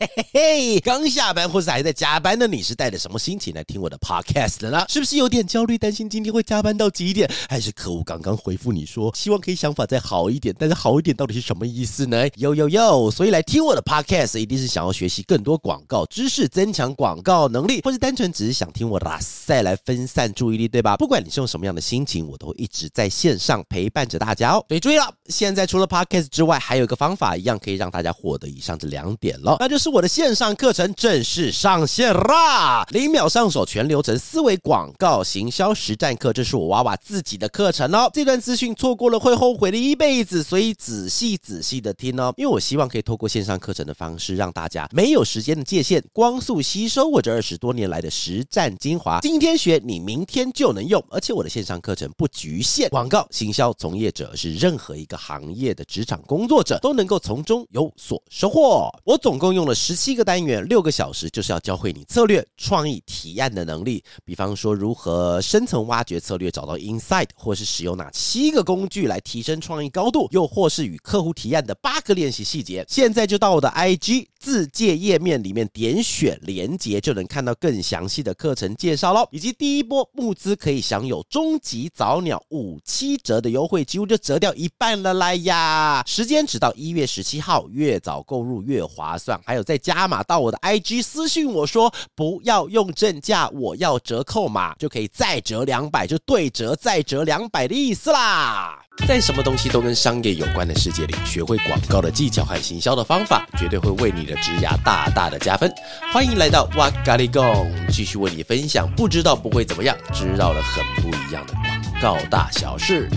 嘿嘿嘿，刚下班或是还在加班的你，是带着什么心情来听我的 podcast 的呢？是不是有点焦虑，担心今天会加班到几点？还是可恶刚刚回复你说，希望可以想法再好一点？但是好一点到底是什么意思呢？哟哟哟！所以来听我的 podcast，一定是想要学习更多广告知识，增强广告能力，或是单纯只是想听我拉塞来分散注意力，对吧？不管你是用什么样的心情，我都会一直在线上陪伴着大家哦。所以注意了，现在除了 podcast 之外，还有一个方法，一样可以让大家获得以上这两点了，那就是。我的线上课程正式上线啦！零秒上手，全流程思维广告行销实战课，这是我娃娃自己的课程哦。这段资讯错过了会后悔的一辈子，所以仔细仔细的听哦。因为我希望可以透过线上课程的方式，让大家没有时间的界限，光速吸收我这二十多年来的实战精华。今天学，你明天就能用。而且我的线上课程不局限广告行销从业者，是任何一个行业的职场工作者都能够从中有所收获。我总共用了。十七个单元，六个小时，就是要教会你策略、创意、提案的能力。比方说，如何深层挖掘策略，找到 insight，或是使用哪七个工具来提升创意高度，又或是与客户提案的八个练习细节。现在就到我的 IG 自介页面里面点选连接，就能看到更详细的课程介绍喽。以及第一波募资可以享有终极早鸟五七折的优惠，几乎就折掉一半了啦呀！时间只到一月十七号，越早购入越划算。还有。再加码到我的 IG 私信我说不要用正价，我要折扣码，就可以再折两百，就对折再折两百的意思啦。在什么东西都跟商业有关的世界里，学会广告的技巧和行销的方法，绝对会为你的职涯大大的加分。欢迎来到哇嘎哩供，继续为你分享不知道不会怎么样，知道了很不一样的广告大小事。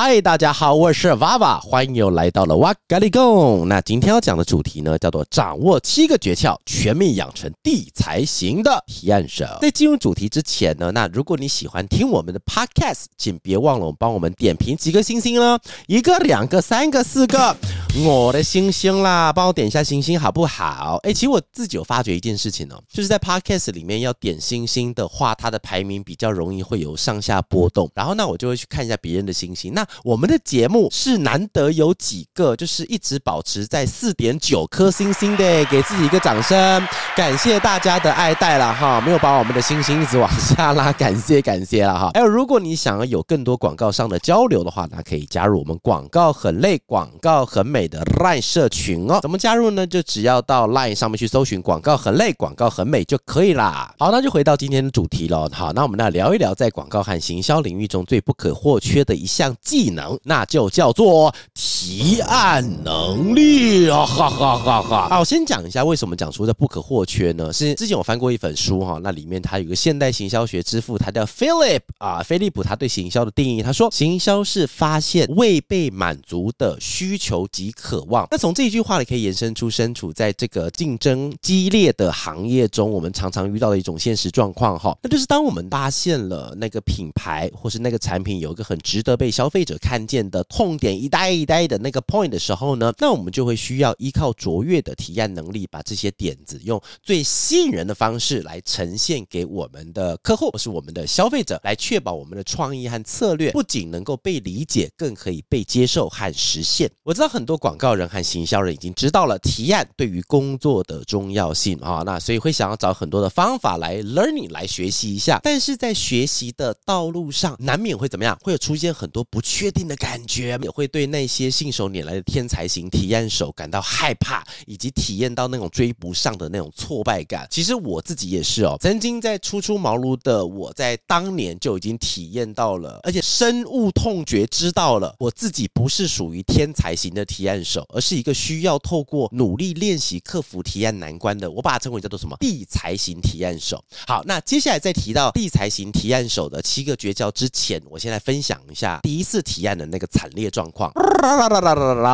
嗨，大家好，我是娃娃，欢迎又来到了哇嘎哩供。那今天要讲的主题呢，叫做掌握七个诀窍，全面养成地才型的提案手。在进入主题之前呢，那如果你喜欢听我们的 podcast，请别忘了帮我们点评几个星星呢，一个、两个、三个、四个。我的星星啦，帮我点一下星星好不好？哎，其实我自己有发觉一件事情哦，就是在 Podcast 里面要点星星的话，它的排名比较容易会有上下波动。然后那，我就会去看一下别人的星星。那我们的节目是难得有几个，就是一直保持在四点九颗星星的，给自己一个掌声，感谢大家的爱戴了哈，没有把我们的星星一直往下拉，感谢感谢了哈。还有，如果你想要有更多广告上的交流的话，那可以加入我们广告很累，广告很美。美的 LINE 社群哦，怎么加入呢？就只要到 LINE 上面去搜寻“广告很累，广告很美”就可以啦。好，那就回到今天的主题了。好，那我们来聊一聊在广告和行销领域中最不可或缺的一项技能，那就叫做提案能力啊！哈哈哈哈。好，我先讲一下为什么讲出这不可或缺呢？是之前我翻过一本书哈，那里面它有个现代行销学之父，他叫 Philip 啊，菲利普，他对行销的定义，他说行销是发现未被满足的需求及。渴望。那从这一句话里可以延伸出，身处在这个竞争激烈的行业中，我们常常遇到的一种现实状况哈，那就是当我们发现了那个品牌或是那个产品有一个很值得被消费者看见的痛点，一呆一呆的那个 point 的时候呢，那我们就会需要依靠卓越的提案能力，把这些点子用最吸引人的方式来呈现给我们的客户或是我们的消费者，来确保我们的创意和策略不仅能够被理解，更可以被接受和实现。我知道很多。广告人和行销人已经知道了提案对于工作的重要性啊，那所以会想要找很多的方法来 learning 来学习一下，但是在学习的道路上难免会怎么样？会有出现很多不确定的感觉，也会对那些信手拈来的天才型提案手感到害怕，以及体验到那种追不上的那种挫败感。其实我自己也是哦，曾经在初出茅庐的我在当年就已经体验到了，而且深恶痛绝，知道了我自己不是属于天才型的提案。案手，而是一个需要透过努力练习克服提案难关的，我把它称为叫做什么？地才型提案手。好，那接下来再提到地才型提案手的七个绝招之前，我先来分享一下第一次提案的那个惨烈状况。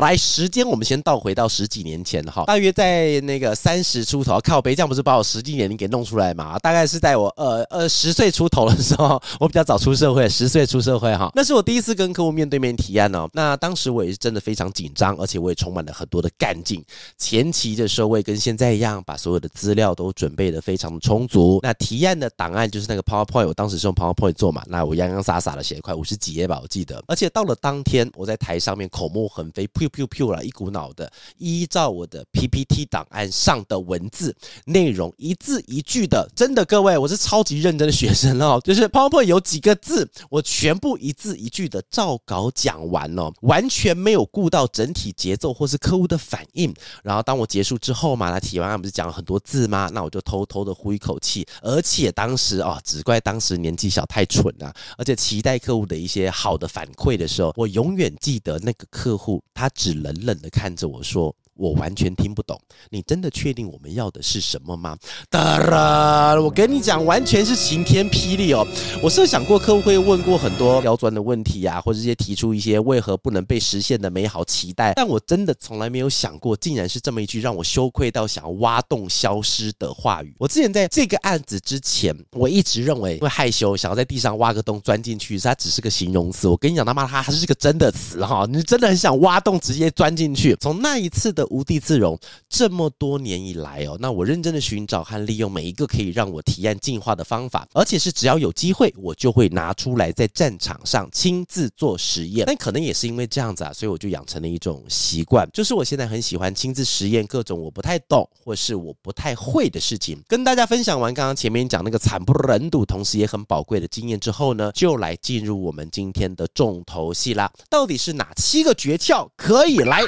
来，时间我们先倒回到十几年前哈，大约在那个三十出头，靠北这样不是把我实际年龄给弄出来嘛？大概是在我呃呃十岁出头的时候，我比较早出社会，十岁出社会哈，那是我第一次跟客户面对面提案哦。那当时我也是真的非常紧张。而且我也充满了很多的干劲。前期的时候，我也跟现在一样，把所有的资料都准备的非常的充足。那提案的档案就是那个 PowerPoint，我当时是用 PowerPoint 做嘛，那我洋洋洒洒的写了快五十几页吧，我记得。而且到了当天，我在台上面口沫横飞，噗噗噗了，一股脑的依照我的 PPT 档案上的文字内容，一字一句的，真的各位，我是超级认真的学生哦，就是 PowerPoint 有几个字，我全部一字一句的照稿讲完哦，完全没有顾到整体节奏或是客户的反应。然后当我结束之后嘛，他提完案不是讲了很多字吗？那我就偷偷的呼一口气，而且当时哦，只怪当时年纪小太蠢了，而且期待客户的一些好的反馈的时候，我永远记得那个客户，他只冷冷的看着我说。我完全听不懂，你真的确定我们要的是什么吗？当然，我跟你讲，完全是晴天霹雳哦！我设想过客户会问过很多刁钻的问题啊，或者一些提出一些为何不能被实现的美好期待，但我真的从来没有想过，竟然是这么一句让我羞愧到想要挖洞消失的话语。我之前在这个案子之前，我一直认为会害羞，想要在地上挖个洞钻进去，它只是个形容词。我跟你讲，他妈它还是个真的词哈！你真的很想挖洞直接钻进去。从那一次的。无地自容，这么多年以来哦，那我认真的寻找和利用每一个可以让我提案进化的方法，而且是只要有机会，我就会拿出来在战场上亲自做实验。但可能也是因为这样子啊，所以我就养成了一种习惯，就是我现在很喜欢亲自实验各种我不太懂或是我不太会的事情。跟大家分享完刚刚前面讲那个惨不忍睹，同时也很宝贵的经验之后呢，就来进入我们今天的重头戏啦。到底是哪七个诀窍可以来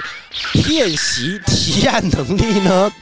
练习？提提案能力呢？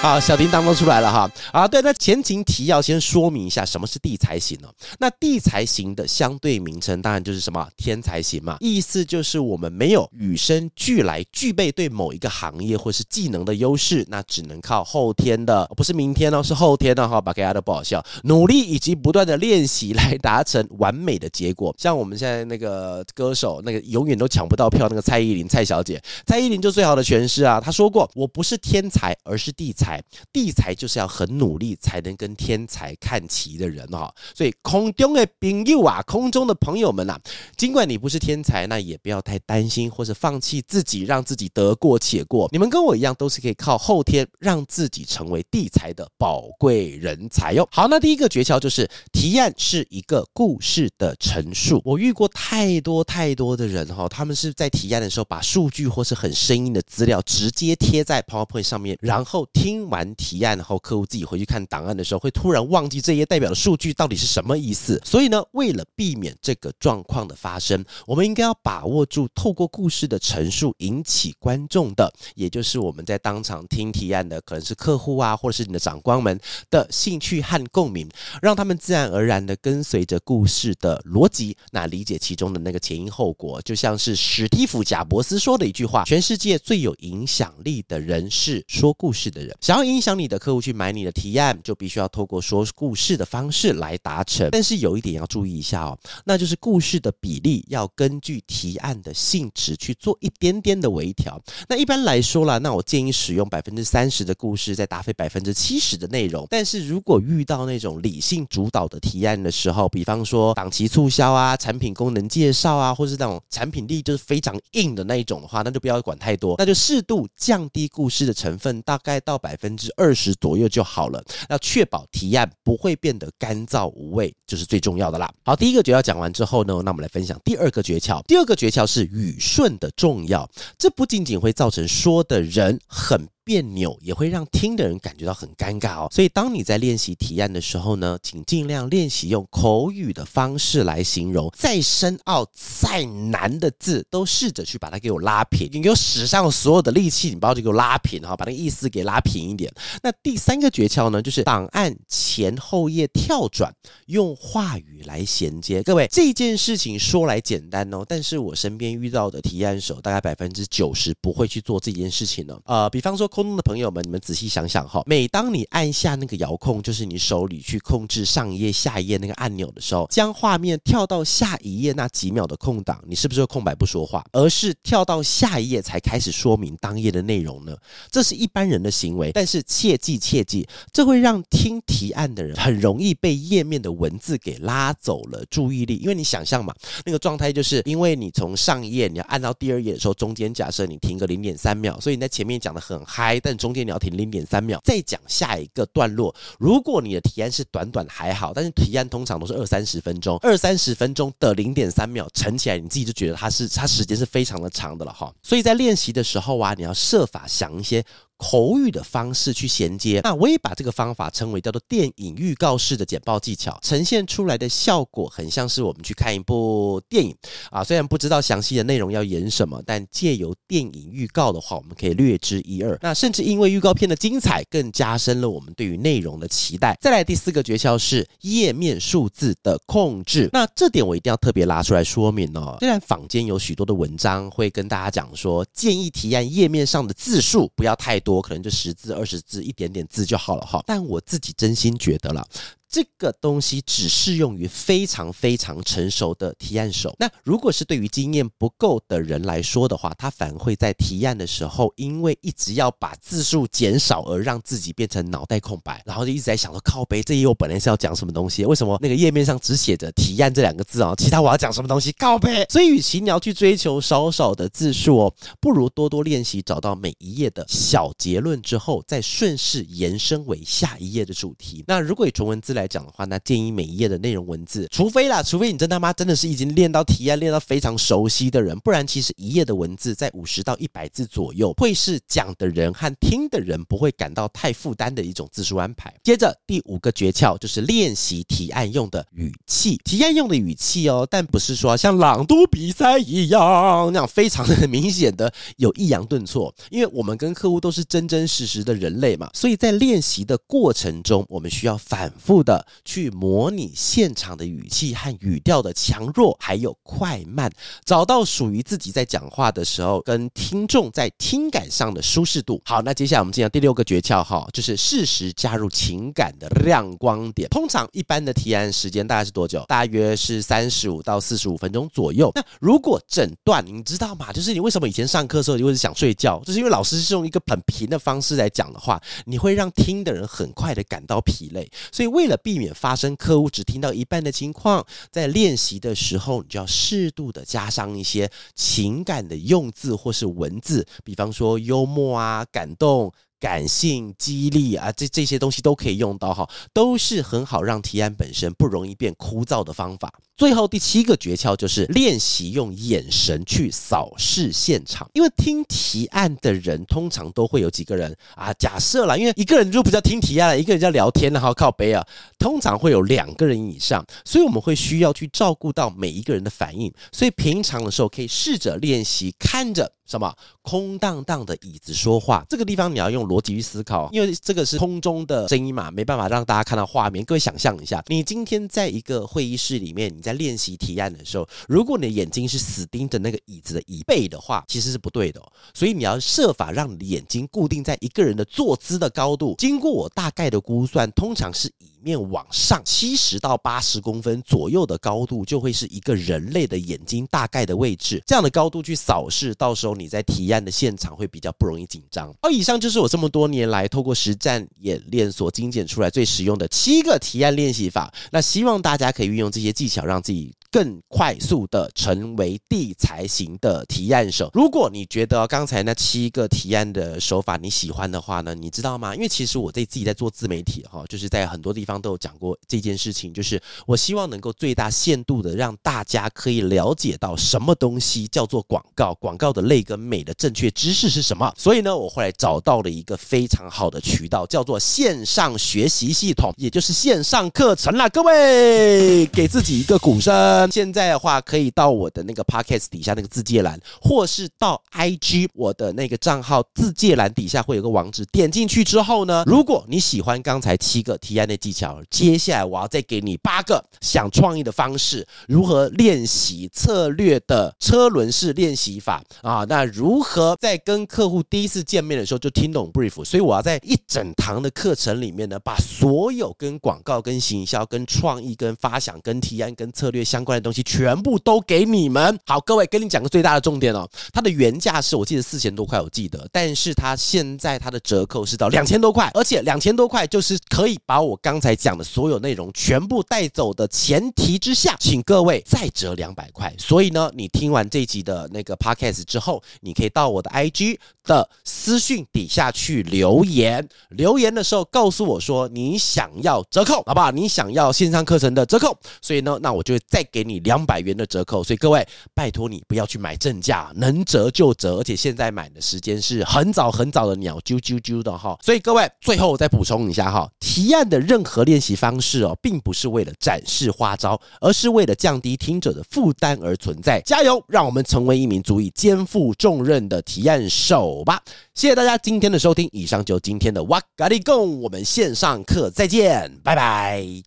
好，小叮当都出来了哈。啊，对，那前情提要先说明一下什么是地才型呢？那地才型的相对名称当然就是什么天才型嘛，意思就是我们没有与生俱来具备对某一个行业或是技能的优势，那只能靠后天的，不是明天哦，是后天的哈。把大家都不好笑，努力以及不断的练习来达成完美的结果。像我们现在那个歌手，那个永远都抢不到票那个蔡依林蔡小姐，蔡依林就最好的诠释是啊，他说过，我不是天才，而是地才。地才就是要很努力才能跟天才看齐的人哈，所以空中的朋友啊，空中的朋友们呐，尽管你不是天才，那也不要太担心或是放弃自己，让自己得过且过。你们跟我一样，都是可以靠后天让自己成为地才的宝贵人才哟。好，那第一个诀窍就是提案是一个故事的陈述。我遇过太多太多的人哈，他们是在提案的时候把数据或是很生硬的资料直接贴在 PowerPoint 上面，然后听。完提案后，客户自己回去看档案的时候，会突然忘记这些代表的数据到底是什么意思。所以呢，为了避免这个状况的发生，我们应该要把握住透过故事的陈述引起观众的，也就是我们在当场听提案的，可能是客户啊，或者是你的长官们的兴趣和共鸣，让他们自然而然的跟随着故事的逻辑，那理解其中的那个前因后果。就像是史蒂夫·贾伯斯说的一句话：“全世界最有影影响力的人是说故事的人。”想要影响你的客户去买你的提案，就必须要透过说故事的方式来达成。但是有一点要注意一下哦，那就是故事的比例要根据提案的性质去做一点点的微调。那一般来说啦，那我建议使用百分之三十的故事，再搭配百分之七十的内容。但是如果遇到那种理性主导的提案的时候，比方说档期促销啊、产品功能介绍啊，或是那种产品力就是非常硬的那一种的话，那就不要管太多，那就适度降低故事的成分，大概到百。分之二十左右就好了，要确保提案不会变得干燥无味，就是最重要的啦。好，第一个诀窍讲完之后呢，那我们来分享第二个诀窍。第二个诀窍是语顺的重要，这不仅仅会造成说的人很。别扭也会让听的人感觉到很尴尬哦，所以当你在练习提案的时候呢，请尽量练习用口语的方式来形容，再深奥、再难的字都试着去把它给我拉平，你给我使上所有的力气，你把它给我拉平哈，把那个意思给拉平一点。那第三个诀窍呢，就是档案前后页跳转，用话语来衔接。各位，这件事情说来简单哦，但是我身边遇到的提案手大概百分之九十不会去做这件事情呢。呃，比方说。空中的朋友们，你们仔细想想哈，每当你按下那个遥控，就是你手里去控制上一页、下一页那个按钮的时候，将画面跳到下一页那几秒的空档，你是不是会空白不说话，而是跳到下一页才开始说明当页的内容呢？这是一般人的行为，但是切记切记，这会让听提案的人很容易被页面的文字给拉走了注意力，因为你想象嘛，那个状态就是因为你从上一页你要按到第二页的时候，中间假设你停个零点三秒，所以你在前面讲的很嗨，但中间你要停零点三秒，再讲下一个段落。如果你的提案是短短还好，但是提案通常都是二三十分钟，二三十分钟的零点三秒乘起来，你自己就觉得它是它时间是非常的长的了哈。所以在练习的时候啊，你要设法想一些。口语的方式去衔接，那我也把这个方法称为叫做电影预告式的简报技巧，呈现出来的效果很像是我们去看一部电影啊，虽然不知道详细的内容要演什么，但借由电影预告的话，我们可以略知一二。那甚至因为预告片的精彩，更加深了我们对于内容的期待。再来第四个诀窍是页面数字的控制，那这点我一定要特别拉出来说明哦。虽然坊间有许多的文章会跟大家讲说，建议提案页面上的字数不要太多。多可能就十字、二十字，一点点字就好了哈。但我自己真心觉得了。这个东西只适用于非常非常成熟的提案手。那如果是对于经验不够的人来说的话，他反而会在提案的时候，因为一直要把字数减少，而让自己变成脑袋空白，然后就一直在想说靠背，这一页我本来是要讲什么东西，为什么那个页面上只写着提案这两个字啊？其他我要讲什么东西？靠背。所以，与其你要去追求少少的字数哦，不如多多练习，找到每一页的小结论之后，再顺势延伸为下一页的主题。那如果以纯文字来，来讲的话，那建议每一页的内容文字，除非啦，除非你真他妈真的是已经练到提案练到非常熟悉的人，不然其实一页的文字在五十到一百字左右，会是讲的人和听的人不会感到太负担的一种字数安排。接着第五个诀窍就是练习提案用的语气，提案用的语气哦，但不是说像朗读比赛一样那样非常的明显的有抑扬顿挫，因为我们跟客户都是真真实实的人类嘛，所以在练习的过程中，我们需要反复的。的去模拟现场的语气和语调的强弱，还有快慢，找到属于自己在讲话的时候跟听众在听感上的舒适度。好，那接下来我们进入第六个诀窍哈，就是适时加入情感的亮光点。通常一般的提案时间大概是多久？大约是三十五到四十五分钟左右。那如果整段你知道吗？就是你为什么以前上课的时候你会想睡觉？就是因为老师是用一个很平的方式来讲的话，你会让听的人很快的感到疲累。所以为了避免发生客户只听到一半的情况，在练习的时候，你就要适度的加上一些情感的用字或是文字，比方说幽默啊、感动。感性、激励啊，这这些东西都可以用到哈，都是很好让提案本身不容易变枯燥的方法。最后第七个诀窍就是练习用眼神去扫视现场，因为听提案的人通常都会有几个人啊，假设啦，因为一个人就不叫听提案了，一个人叫聊天，然后靠背啊，通常会有两个人以上，所以我们会需要去照顾到每一个人的反应，所以平常的时候可以试着练习看着。什么空荡荡的椅子说话？这个地方你要用逻辑去思考，因为这个是空中的声音嘛，没办法让大家看到画面。各位想象一下，你今天在一个会议室里面，你在练习提案的时候，如果你的眼睛是死盯着那个椅子的椅背的话，其实是不对的哦。所以你要设法让你的眼睛固定在一个人的坐姿的高度。经过我大概的估算，通常是椅面往上七十到八十公分左右的高度，就会是一个人类的眼睛大概的位置。这样的高度去扫视，到时候。你在提案的现场会比较不容易紧张。好以上就是我这么多年来透过实战演练所精简出来最实用的七个提案练习法。那希望大家可以运用这些技巧，让自己更快速的成为地才型的提案手。如果你觉得刚才那七个提案的手法你喜欢的话呢，你知道吗？因为其实我在自己在做自媒体哈，就是在很多地方都有讲过这件事情，就是我希望能够最大限度的让大家可以了解到什么东西叫做广告，广告的类。跟美的正确知识是什么？所以呢，我后来找到了一个非常好的渠道，叫做线上学习系统，也就是线上课程啦。各位，给自己一个鼓声。现在的话，可以到我的那个 podcast 底下那个自介栏，或是到 IG 我的那个账号自介栏底下会有个网址，点进去之后呢，如果你喜欢刚才七个提案的技巧，接下来我要再给你八个想创意的方式，如何练习策略的车轮式练习法啊。那如何在跟客户第一次见面的时候就听懂 brief？所以我要在一整堂的课程里面呢，把所有跟广告、跟行销、跟创意、跟发想、跟提案、跟策略相关的东西，全部都给你们。好，各位，跟你讲个最大的重点哦，它的原价是我记得四千多块，我记得，但是它现在它的折扣是到两千多块，而且两千多块就是可以把我刚才讲的所有内容全部带走的前提之下，请各位再折两百块。所以呢，你听完这一集的那个 podcast 之后，你可以到我的 IG 的私讯底下去留言，留言的时候告诉我说你想要折扣，好不好？你想要线上课程的折扣，所以呢，那我就会再给你两百元的折扣。所以各位，拜托你不要去买正价，能折就折，而且现在买的时间是很早很早的鸟啾啾啾的哈。所以各位，最后我再补充一下哈，提案的任何练习方式哦，并不是为了展示花招，而是为了降低听者的负担而存在。加油，让我们成为一名足以肩负重任的提案手吧！谢谢大家今天的收听，以上就今天的哇咖哩供，我们线上课再见，拜拜。